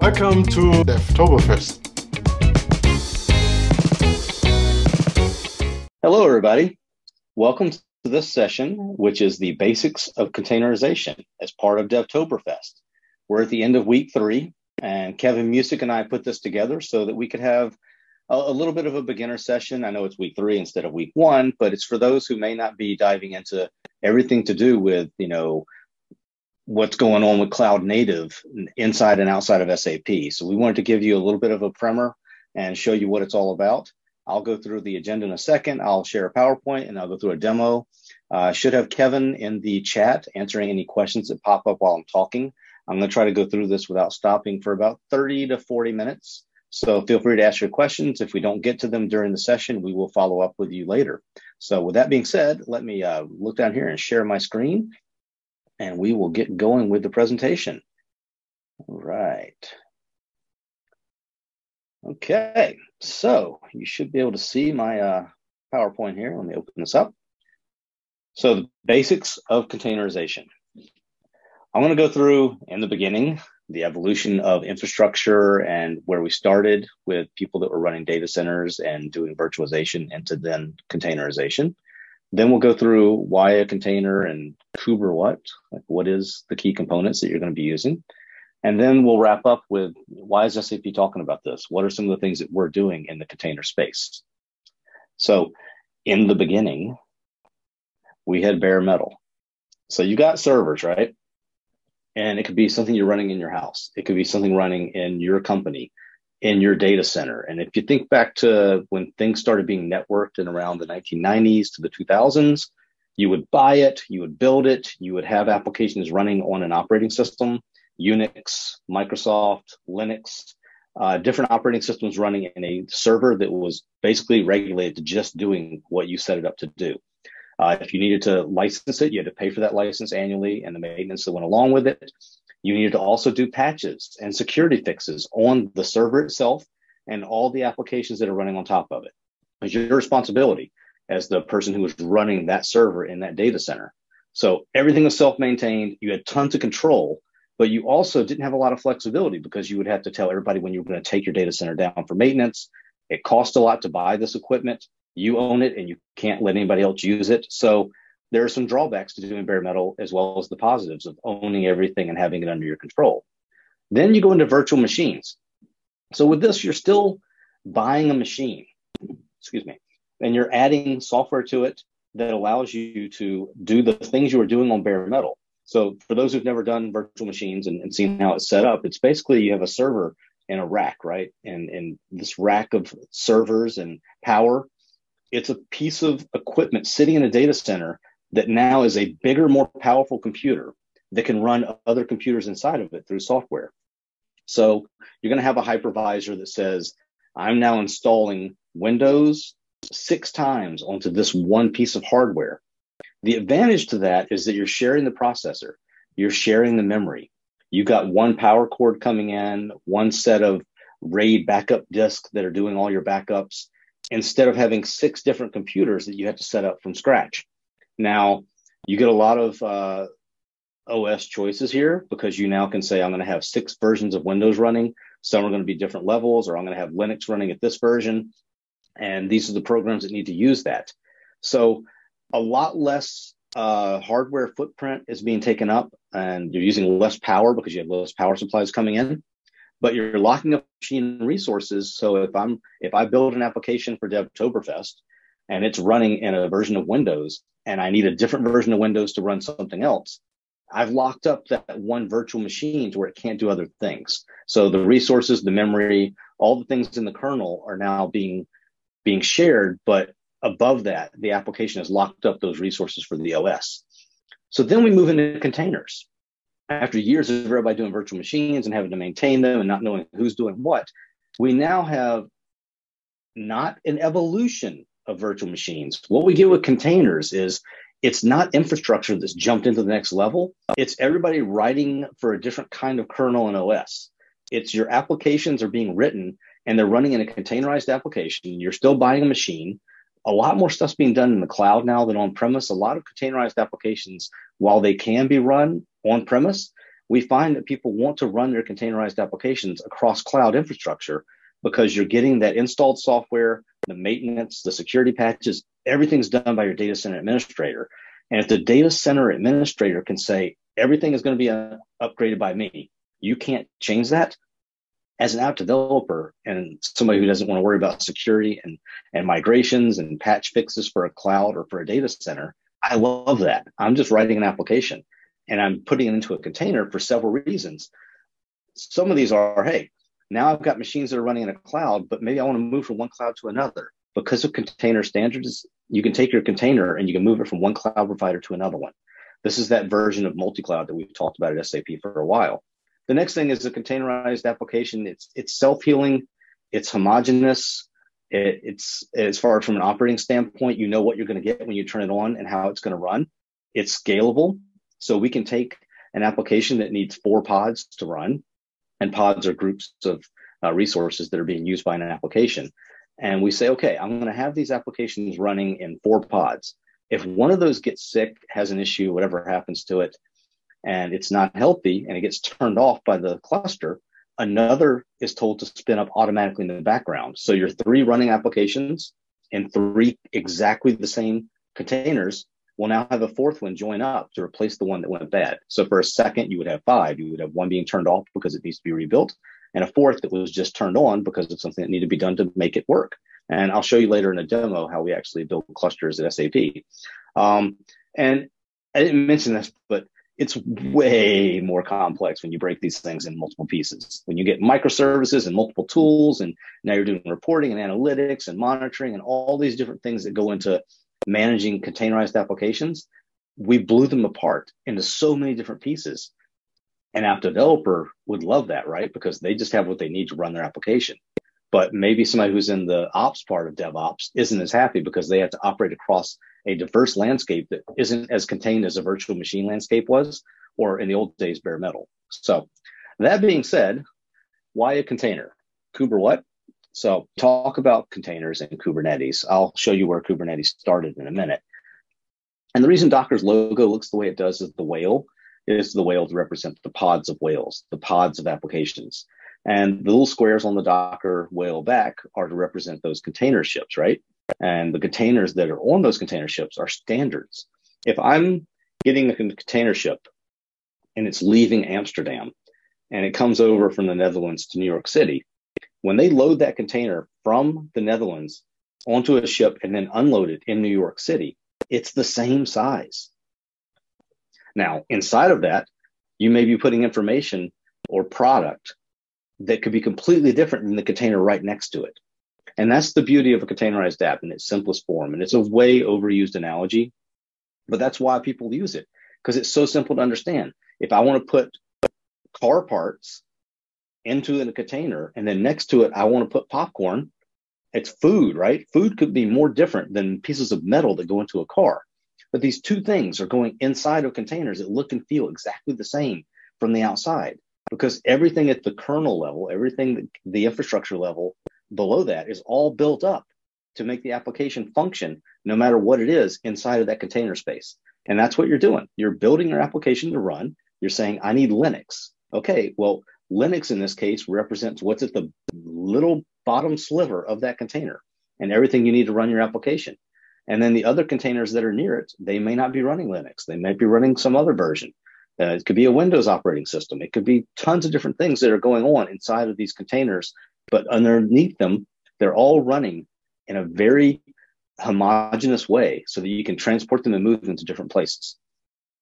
Welcome to Devtoberfest. Hello, everybody. Welcome to this session, which is the basics of containerization as part of Devtoberfest. We're at the end of week three, and Kevin Muessig and I put this together so that we could have a, a little bit of a beginner session. I know it's week three instead of week one, but it's for those who may not be diving into everything to do with, you know, what's going on with cloud native inside and outside of SAP. So we wanted to give you a little bit of a primer and show you what it's all about. I'll go through the agenda in a second. I'll share a PowerPoint and I'll go through a demo. Uh, I uh, should have Kevin in the chat answering any questions that pop up while I'm talking. I'm going to try to go through this without stopping for about 30 to 40 minutes. So feel free to ask your questions. If we don't get to them during the session, we will follow up with you later. So with that being said, let me uh, look down here and share my screen and we will get going with the presentation. All right. Okay, so you should be able to see my uh, PowerPoint here. Let me open this up. So the basics of containerization. I'm going to go through in the beginning the evolution of infrastructure and where we started with people that were running data centers and doing virtualization into then containerization. Then we'll go through why a container and Kuber what, like what is the key components that you're going to be using. And then we'll wrap up with why is SAP talking about this? What are some of the things that we're doing in the container space? So in the beginning, we had bare metal. So you got servers, right? And it could be something you're running in your house. It could be something running in your company, in your data center. And if you think back to when things started being networked in around the 1990s to the 2000s, you would buy it, you would build it, you would have applications running on an operating system, Unix, Microsoft, Linux, uh, different operating systems running in a server that was basically regulated to just doing what you set it up to do. Uh, if you needed to license it, you had to pay for that license annually and the maintenance that went along with it. You needed to also do patches and security fixes on the server itself and all the applications that are running on top of it. It's your responsibility as the person who was running that server in that data center. So everything was self-maintained. You had tons of control, but you also didn't have a lot of flexibility because you would have to tell everybody when you were going to take your data center down for maintenance. It cost a lot to buy this equipment you own it and you can't let anybody else use it. So there are some drawbacks to doing bare metal as well as the positives of owning everything and having it under your control. Then you go into virtual machines. So with this, you're still buying a machine, excuse me, and you're adding software to it that allows you to do the things you were doing on bare metal. So for those who've never done virtual machines and, and seen how it's set up, it's basically you have a server in a rack, right? And, and this rack of servers and power it's a piece of equipment sitting in a data center that now is a bigger, more powerful computer that can run other computers inside of it through software. So you're going to have a hypervisor that says, I'm now installing Windows six times onto this one piece of hardware. The advantage to that is that you're sharing the processor, you're sharing the memory. You've got one power cord coming in, one set of RAID backup disks that are doing all your backups instead of having six different computers that you have to set up from scratch. Now, you get a lot of uh, OS choices here because you now can say, I'm going to have six versions of Windows running. Some are going to be different levels, or I'm going to have Linux running at this version. And these are the programs that need to use that. So, a lot less uh, hardware footprint is being taken up, and you're using less power because you have less power supplies coming in but you're locking up machine resources. So if I'm if I build an application for Devtoberfest and it's running in a version of Windows and I need a different version of Windows to run something else, I've locked up that one virtual machine to where it can't do other things. So the resources, the memory, all the things in the kernel are now being being shared, but above that, the application has locked up those resources for the OS. So then we move into containers after years of everybody doing virtual machines and having to maintain them and not knowing who's doing what, we now have not an evolution of virtual machines. What we get with containers is it's not infrastructure that's jumped into the next level. It's everybody writing for a different kind of kernel and OS. It's your applications are being written and they're running in a containerized application. You're still buying a machine. A lot more stuff's being done in the cloud now than on premise. A lot of containerized applications, while they can be run on premise, we find that people want to run their containerized applications across cloud infrastructure because you're getting that installed software, the maintenance, the security patches, everything's done by your data center administrator. And if the data center administrator can say everything is going to be uh, upgraded by me, you can't change that. As an app developer and somebody who doesn't want to worry about security and, and migrations and patch fixes for a cloud or for a data center, I love that. I'm just writing an application and I'm putting it into a container for several reasons. Some of these are, hey, now I've got machines that are running in a cloud, but maybe I want to move from one cloud to another. Because of container standards, you can take your container and you can move it from one cloud provider to another one. This is that version of multi-cloud that we've talked about at SAP for a while. The next thing is a containerized application. It's it's self-healing, it's homogeneous, it, it's as far as from an operating standpoint, you know what you're going to get when you turn it on and how it's going to run. It's scalable, so we can take an application that needs four pods to run and pods are groups of uh, resources that are being used by an application. And we say, okay, I'm going to have these applications running in four pods. If one of those gets sick, has an issue, whatever happens to it, and it's not healthy and it gets turned off by the cluster, another is told to spin up automatically in the background. So your three running applications in three exactly the same containers will now have a fourth one join up to replace the one that went bad. So for a second, you would have five. You would have one being turned off because it needs to be rebuilt, and a fourth that was just turned on because of something that needed to be done to make it work. And I'll show you later in a demo how we actually build clusters at SAP. Um, and I didn't mention this, but it's way more complex when you break these things in multiple pieces. When you get microservices and multiple tools, and now you're doing reporting and analytics and monitoring and all these different things that go into managing containerized applications, we blew them apart into so many different pieces. An app developer would love that, right? Because they just have what they need to run their application. But maybe somebody who's in the ops part of DevOps isn't as happy because they have to operate across a diverse landscape that isn't as contained as a virtual machine landscape was, or in the old days, bare metal. So, that being said, why a container? Kuber what? So, talk about containers and Kubernetes. I'll show you where Kubernetes started in a minute. And the reason Docker's logo looks the way it does is the whale is the whale to represent the pods of whales, the pods of applications. And the little squares on the Docker whale back are to represent those container ships, right? And the containers that are on those container ships are standards. If I'm getting a container ship and it's leaving Amsterdam and it comes over from the Netherlands to New York City, when they load that container from the Netherlands onto a ship and then unload it in New York City, it's the same size. Now, inside of that, you may be putting information or product that could be completely different than the container right next to it. And that's the beauty of a containerized app in its simplest form. And it's a way overused analogy, but that's why people use it because it's so simple to understand. If I want to put car parts into a container and then next to it, I want to put popcorn, it's food, right? Food could be more different than pieces of metal that go into a car. But these two things are going inside of containers that look and feel exactly the same from the outside because everything at the kernel level, everything the infrastructure level below that is all built up to make the application function no matter what it is inside of that container space. And that's what you're doing. You're building your application to run. You're saying, I need Linux. Okay, well, Linux in this case represents what's at the little bottom sliver of that container and everything you need to run your application. And then the other containers that are near it, they may not be running Linux. They might be running some other version. Uh, it could be a Windows operating system. It could be tons of different things that are going on inside of these containers, but underneath them, they're all running in a very homogeneous way so that you can transport them and move them to different places.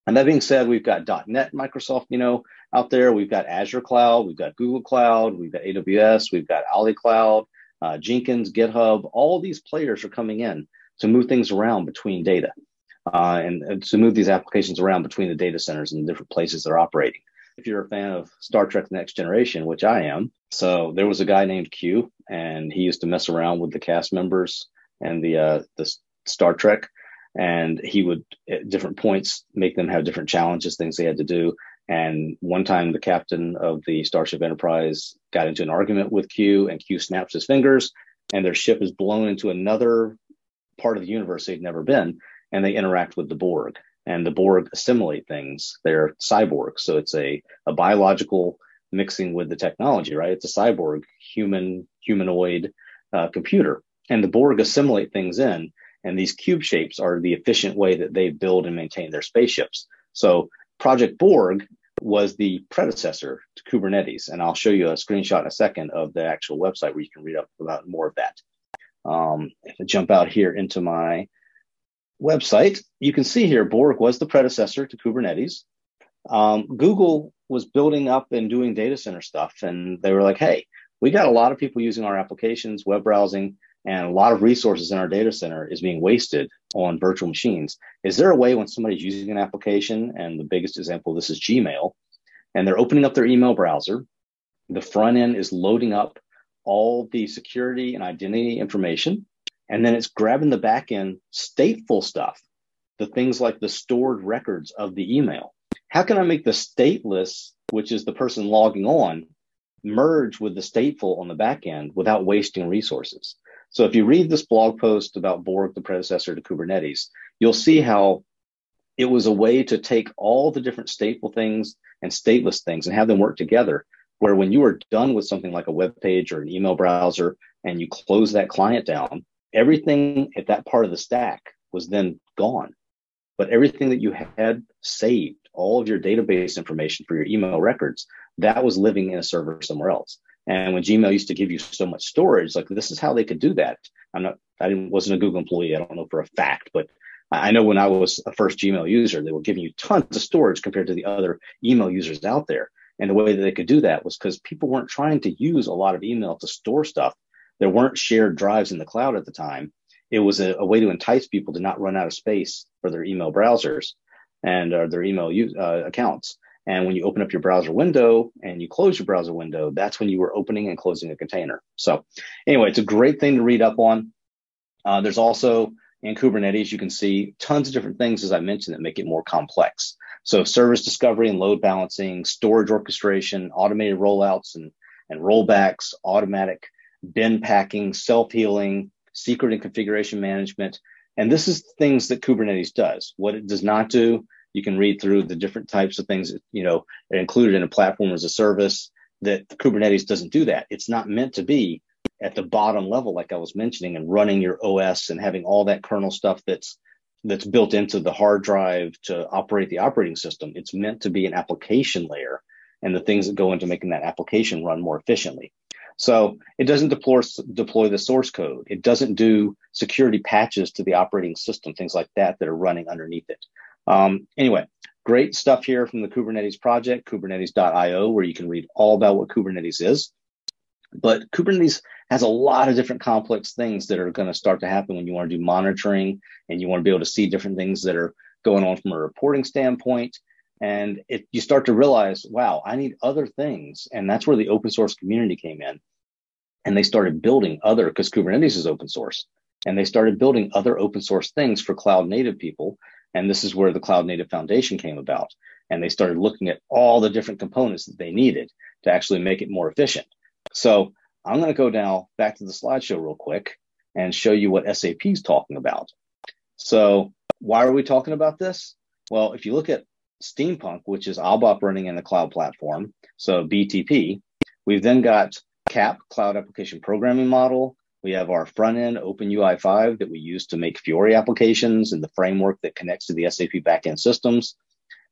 And that being said, we've got .NET, Microsoft, you know, out there. We've got Azure Cloud, we've got Google Cloud, we've got AWS, we've got Ali Cloud, uh, Jenkins, GitHub. All these players are coming in to move things around between data uh, and, and, to move these applications around between the data centers and the different places they're operating. If you're a fan of Star Trek The Next Generation, which I am, so there was a guy named Q, and he used to mess around with the cast members and the uh, the Star Trek, and he would at different points make them have different challenges, things they had to do. And one time, the captain of the Starship Enterprise got into an argument with Q, and Q snaps his fingers, and their ship is blown into another part of the universe they'd never been and they interact with the Borg. and the Borg assimilate things. They're cyborgs, so it's a a biological mixing with the technology, right? It's a cyborg, human humanoid uh, computer, and the Borg assimilate things in. And these cube shapes are the efficient way that they build and maintain their spaceships. So Project Borg was the predecessor to Kubernetes. And I'll show you a screenshot in a second of the actual website where you can read up about more of that. Um, if I jump out here into my website, you can see here Borg was the predecessor to Kubernetes. Um, Google was building up and doing data center stuff, and they were like, hey, we got a lot of people using our applications, web browsing, and a lot of resources in our data center is being wasted on virtual machines. Is there a way when somebody's using an application, and the biggest example this is Gmail, and they're opening up their email browser, the front end is loading up all the security and identity information, and then it's grabbing the back end stateful stuff, the things like the stored records of the email. How can I make the stateless, which is the person logging on, merge with the stateful on the back end without wasting resources? So if you read this blog post about Borg, the predecessor to Kubernetes, you'll see how it was a way to take all the different stateful things and stateless things and have them work together. Where when you are done with something like a web page or an email browser and you close that client down, everything at that part of the stack was then gone. But everything that you had saved, all of your database information for your email records, that was living in a server somewhere else. And when Gmail used to give you so much storage, like this is how they could do that. I'm not, I wasn't a Google employee. I don't know for a fact, but I know when I was a first Gmail user, they were giving you tons of storage compared to the other email users out there. And the way that they could do that was because people weren't trying to use a lot of email to store stuff. There weren't shared drives in the cloud at the time. It was a, a way to entice people to not run out of space for their email browsers and uh, their email uh, accounts. And when you open up your browser window and you close your browser window, that's when you were opening and closing a container. So anyway, it's a great thing to read up on. Uh, there's also in Kubernetes, you can see tons of different things, as I mentioned, that make it more complex. So service discovery and load balancing, storage orchestration, automated rollouts and, and rollbacks, automatic bin packing, self-healing, secret and configuration management. And this is things that Kubernetes does. What it does not do you can read through the different types of things, you know, included in a platform as a service that Kubernetes doesn't do that. It's not meant to be at the bottom level, like I was mentioning, and running your OS and having all that kernel stuff that's that's built into the hard drive to operate the operating system. It's meant to be an application layer and the things that go into making that application run more efficiently. So it doesn't deploy, deploy the source code. It doesn't do security patches to the operating system, things like that that are running underneath it. Um, anyway, great stuff here from the Kubernetes project, kubernetes.io, where you can read all about what Kubernetes is. But Kubernetes has a lot of different complex things that are going to start to happen when you want to do monitoring and you want to be able to see different things that are going on from a reporting standpoint. And you start to realize, wow, I need other things. And that's where the open source community came in. And they started building other, because Kubernetes is open source. And they started building other open source things for cloud native people and this is where the Cloud Native Foundation came about. And they started looking at all the different components that they needed to actually make it more efficient. So I'm going to go now back to the slideshow real quick and show you what SAP is talking about. So why are we talking about this? Well, if you look at Steampunk, which is ABAP running in the cloud platform, so BTP, we've then got CAP, Cloud Application Programming Model, we have our front end OpenUI 5 that we use to make Fiori applications and the framework that connects to the SAP backend systems.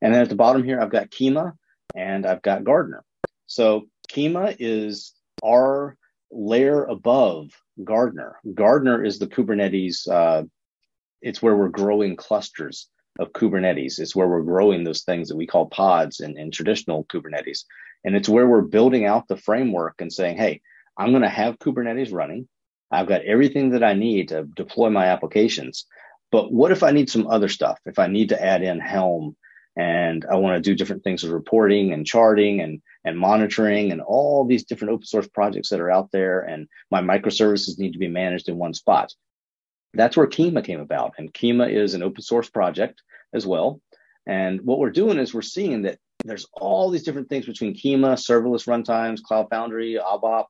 And then at the bottom here, I've got Kyma and I've got Gardener. So Kyma is our layer above Gardener. Gardener is the Kubernetes, uh, it's where we're growing clusters of Kubernetes. It's where we're growing those things that we call pods in, in traditional Kubernetes. And it's where we're building out the framework and saying, hey, I'm going to have Kubernetes running. I've got everything that I need to deploy my applications. But what if I need some other stuff? If I need to add in Helm and I want to do different things with reporting and charting and, and monitoring and all these different open source projects that are out there, and my microservices need to be managed in one spot. That's where Kyma came about. And Kyma is an open source project as well. And what we're doing is we're seeing that there's all these different things between Kyma, serverless runtimes, Cloud Foundry, ABAP,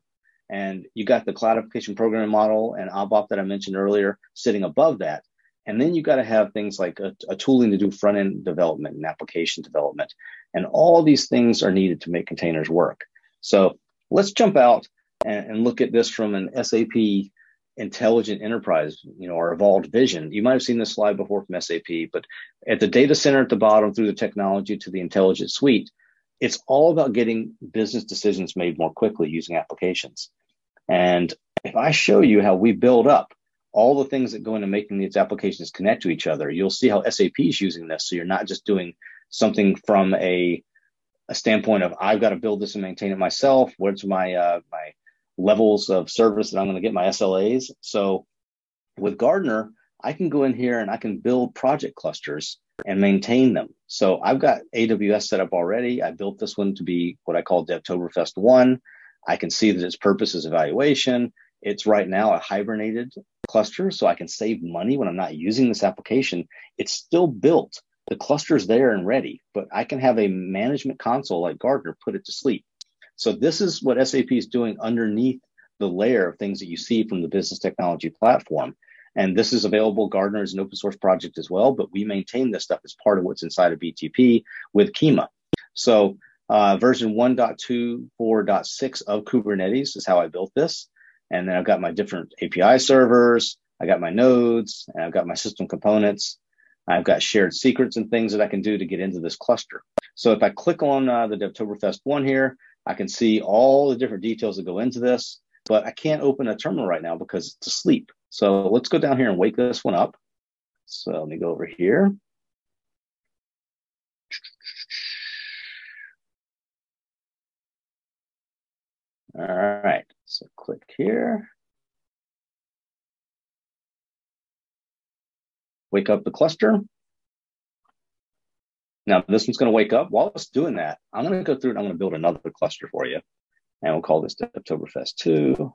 and you got the cloudification programming model and ABAP that I mentioned earlier sitting above that. And then you got to have things like a, a tooling to do front end development and application development. And all these things are needed to make containers work. So let's jump out and, and look at this from an SAP intelligent enterprise, you know, or evolved vision. You might have seen this slide before from SAP, but at the data center at the bottom through the technology to the intelligent suite, it's all about getting business decisions made more quickly using applications. And if I show you how we build up all the things that go into making these applications connect to each other, you'll see how SAP is using this. So you're not just doing something from a, a standpoint of I've got to build this and maintain it myself. What's my uh, my levels of service that I'm going to get my SLAs? So with Gardener, I can go in here and I can build project clusters and maintain them. So I've got AWS set up already. I built this one to be what I call DevToberfest 1. I can see that its purpose is evaluation. It's right now a hibernated cluster, so I can save money when I'm not using this application. It's still built. The cluster's there and ready, but I can have a management console like Gardener put it to sleep. So this is what SAP is doing underneath the layer of things that you see from the business technology platform. And this is available. Gardener is an open source project as well, but we maintain this stuff as part of what's inside of BTP with Kyma. So uh, version 1.24.6 of Kubernetes is how I built this. And then I've got my different API servers, I got my nodes, and I've got my system components. I've got shared secrets and things that I can do to get into this cluster. So if I click on uh, the DevToberfest one here, I can see all the different details that go into this, but I can't open a terminal right now because it's asleep. So let's go down here and wake this one up. So let me go over here. All right, so click here. Wake up the cluster. Now this one's going to wake up. While it's doing that, I'm going to go through and I'm going to build another cluster for you. And we'll call this Oktoberfest 2.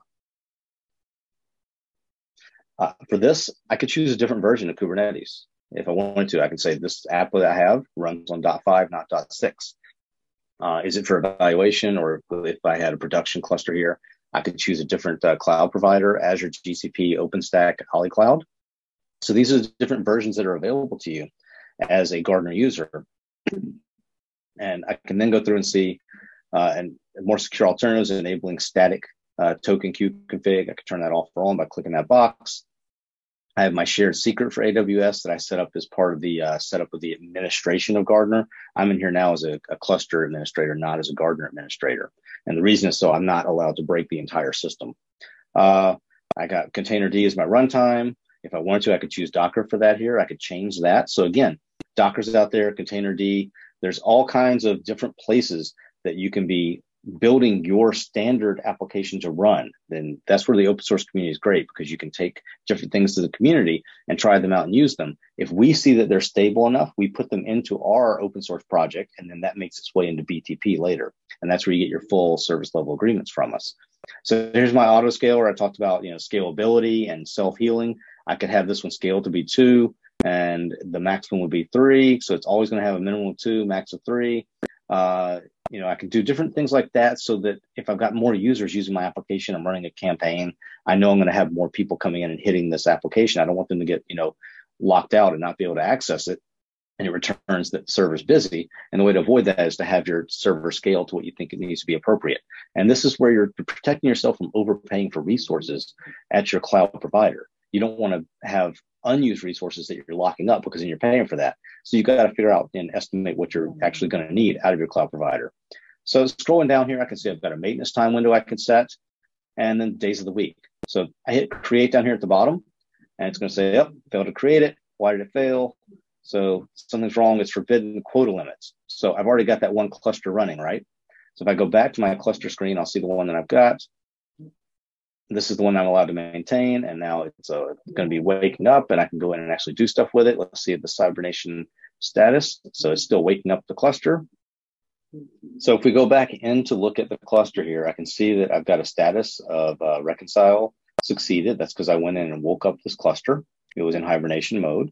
Uh, for this, I could choose a different version of Kubernetes. If I wanted to, I can say this app that I have runs on .5, not .6. Uh, is it for evaluation or if I had a production cluster here, I could choose a different uh, cloud provider, Azure, GCP, OpenStack, AliCloud. So these are the different versions that are available to you as a Gardener user. And I can then go through and see uh, and more secure alternatives enabling static uh, token queue config. I can turn that off or on by clicking that box. I have my shared secret for AWS that I set up as part of the uh, setup of the administration of Gardener. I'm in here now as a, a, cluster administrator, not as a Gardener administrator. And the reason is so I'm not allowed to break the entire system. Uh, I got containerd as my runtime. If I wanted to, I could choose Docker for that here. I could change that. So again, Docker's out there, containerd. There's all kinds of different places that you can be building your standard application to run, then that's where the open source community is great because you can take different things to the community and try them out and use them. If we see that they're stable enough, we put them into our open source project and then that makes its way into BTP later. And that's where you get your full service level agreements from us. So here's my auto scale where I talked about, you know, scalability and self healing. I could have this one scaled to be two and the maximum would be three. So it's always going to have a minimum of two, max of three. Uh, you know, I can do different things like that so that if I've got more users using my application, I'm running a campaign, I know I'm going to have more people coming in and hitting this application. I don't want them to get, you know, locked out and not be able to access it. And it returns that server's busy. And the way to avoid that is to have your server scale to what you think it needs to be appropriate. And this is where you're protecting yourself from overpaying for resources at your cloud provider. You don't want to have unused resources that you're locking up because then you're paying for that. So you've got to figure out and estimate what you're actually going to need out of your cloud provider. So scrolling down here, I can see I've got a maintenance time window I can set and then days of the week. So I hit create down here at the bottom and it's going to say, yep, failed to create it. Why did it fail? So something's wrong. It's forbidden quota limits. So I've already got that one cluster running, right? So if I go back to my cluster screen, I'll see the one that I've got this is the one I'm allowed to maintain. And now it's uh, going to be waking up and I can go in and actually do stuff with it. Let's see the hibernation status. So it's still waking up the cluster. So if we go back in to look at the cluster here, I can see that I've got a status of uh, reconcile succeeded. That's because I went in and woke up this cluster. It was in hibernation mode.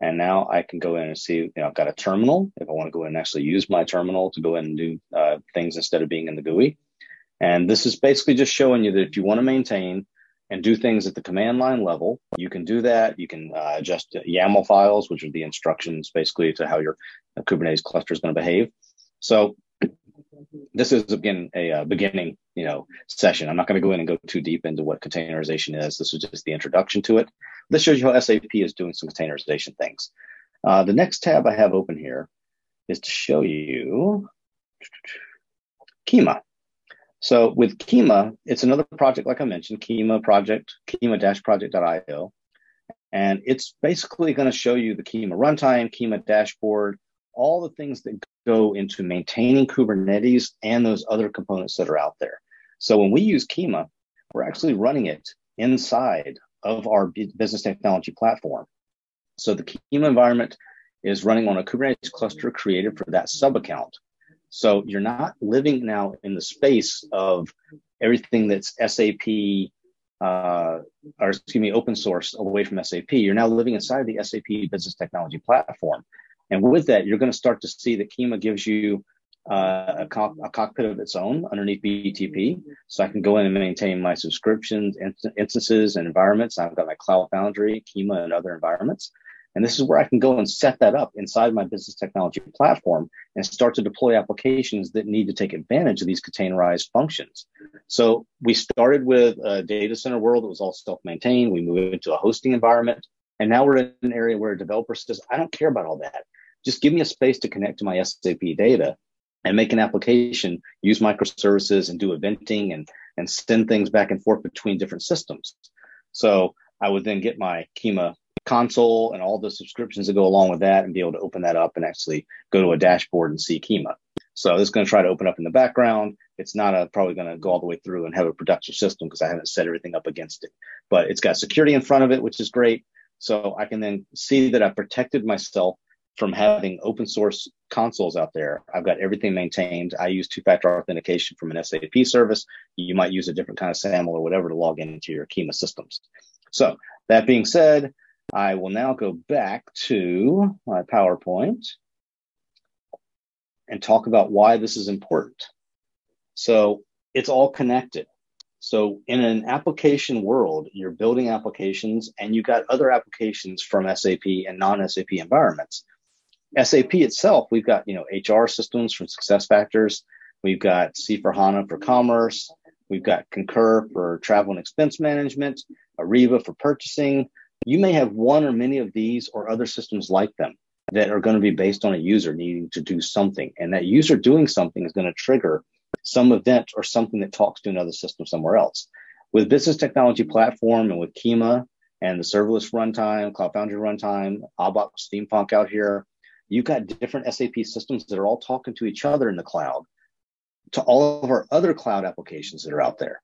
And now I can go in and see, you know, I've got a terminal. If I want to go in and actually use my terminal to go in and do uh, things instead of being in the GUI. And this is basically just showing you that if you want to maintain and do things at the command line level, you can do that. You can uh, adjust YAML files, which are the instructions basically to how your Kubernetes cluster is going to behave. So this is again a uh, beginning, you know, session. I'm not going to go in and go too deep into what containerization is. This is just the introduction to it. This shows you how SAP is doing some containerization things. Uh, the next tab I have open here is to show you Kyma. So with Kyma, it's another project, like I mentioned, Kyma project, kyma-project.io. And it's basically going to show you the Kyma runtime, Kyma dashboard, all the things that go into maintaining Kubernetes and those other components that are out there. So when we use Kyma, we're actually running it inside of our business technology platform. So the Kyma environment is running on a Kubernetes cluster created for that sub account. So you're not living now in the space of everything that's SAP uh, or excuse me, open source away from SAP. You're now living inside of the SAP business technology platform. And with that, you're going to start to see that Kyma gives you uh, a, co- a, cockpit of its own underneath BTP. So I can go in and maintain my subscriptions, instances, and environments. I've got my Cloud Foundry, Kyma, and other environments. And this is where I can go and set that up inside my business technology platform and start to deploy applications that need to take advantage of these containerized functions. So we started with a data center world that was all self-maintained. We moved into a hosting environment. And now we're in an area where a developer says, I don't care about all that. Just give me a space to connect to my SAP data and make an application, use microservices and do eventing and, and send things back and forth between different systems. So I would then get my Kyma console and all the subscriptions that go along with that and be able to open that up and actually go to a dashboard and see Kyma. So this is going to try to open up in the background. It's not a, probably going to go all the way through and have a production system because I haven't set everything up against it. But it's got security in front of it, which is great. So I can then see that I've protected myself from having open source consoles out there. I've got everything maintained. I use two factor authentication from an SAP service. You might use a different kind of SAML or whatever to log into your Kyma systems. So that being said, I will now go back to my PowerPoint and talk about why this is important. So it's all connected. So in an application world, you're building applications and you've got other applications from SAP and non-SAP environments. SAP itself, we've got, you know, HR systems from SuccessFactors. We've got C4HANA for commerce. We've got Concur for travel and expense management, Ariba for purchasing. You may have one or many of these or other systems like them that are going to be based on a user needing to do something. And that user doing something is going to trigger some event or something that talks to another system somewhere else. With Business Technology Platform and with Kyma and the serverless runtime, Cloud Foundry runtime, ABAP Steampunk out here, you've got different SAP systems that are all talking to each other in the cloud to all of our other cloud applications that are out there.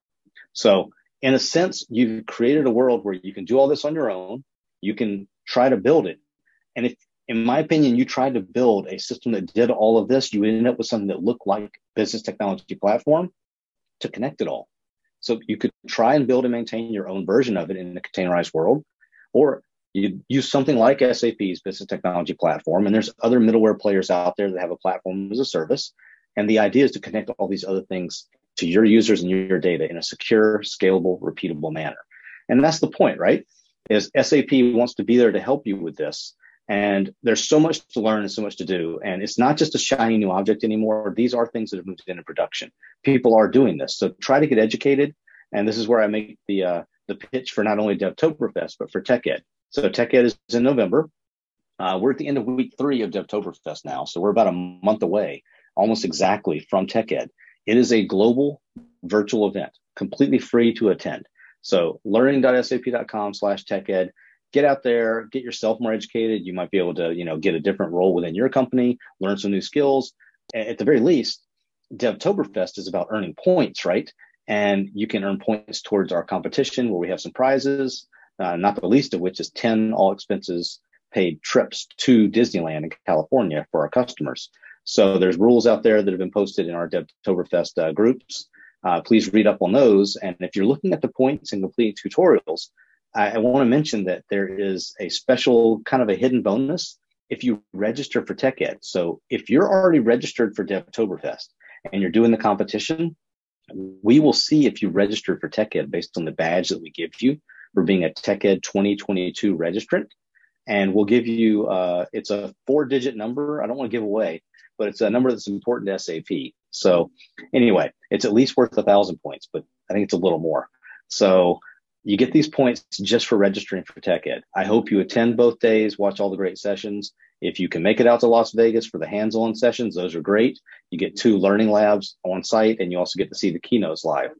So, in a sense, you've created a world where you can do all this on your own. You can try to build it. And if, in my opinion, you tried to build a system that did all of this, you end up with something that looked like business technology platform to connect it all. So you could try and build and maintain your own version of it in the containerized world, or you use something like SAP's business technology platform, and there's other middleware players out there that have a platform as a service. And the idea is to connect all these other things to your users and your data in a secure, scalable, repeatable manner. And that's the point, right? Is SAP wants to be there to help you with this. And there's so much to learn and so much to do. And it's not just a shiny new object anymore. These are things that have moved into production. People are doing this. So try to get educated. And this is where I make the uh, the pitch for not only DevToberfest, but for TechEd. So TechEd is in November. Uh, we're at the end of week three of DevToberfest now. So we're about a month away, almost exactly from TechEd. It is a global virtual event, completely free to attend. So learning.sap.com slash TechEd. Get out there, get yourself more educated. You might be able to, you know, get a different role within your company, learn some new skills. At the very least, DevToberfest is about earning points, right? And you can earn points towards our competition where we have some prizes uh, not the least of which is 10 all expenses paid trips to Disneyland in California for our customers. So there's rules out there that have been posted in our Devtoberfest uh, groups. Uh, please read up on those. And if you're looking at the points and completing tutorials, I, I want to mention that there is a special kind of a hidden bonus if you register for TechEd. So if you're already registered for Devtoberfest and you're doing the competition, we will see if you registered for TechEd based on the badge that we give you for being a TechEd 2022 registrant. And we'll give you, uh, it's a four digit number. I don't want to give away, but it's a number that's important to SAP. So anyway, it's at least worth a thousand points, but I think it's a little more. So you get these points just for registering for TechEd. I hope you attend both days, watch all the great sessions. If you can make it out to Las Vegas for the hands-on sessions, those are great. You get two learning labs on site, and you also get to see the keynotes live.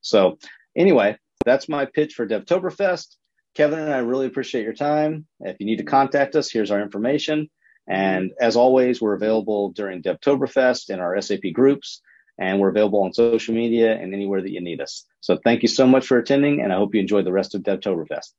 So anyway, that's my pitch for DevToberfest. Kevin and I really appreciate your time. If you need to contact us, here's our information. And as always, we're available during DevToberfest in our SAP groups, and we're available on social media and anywhere that you need us. So thank you so much for attending, and I hope you enjoy the rest of DevToberfest.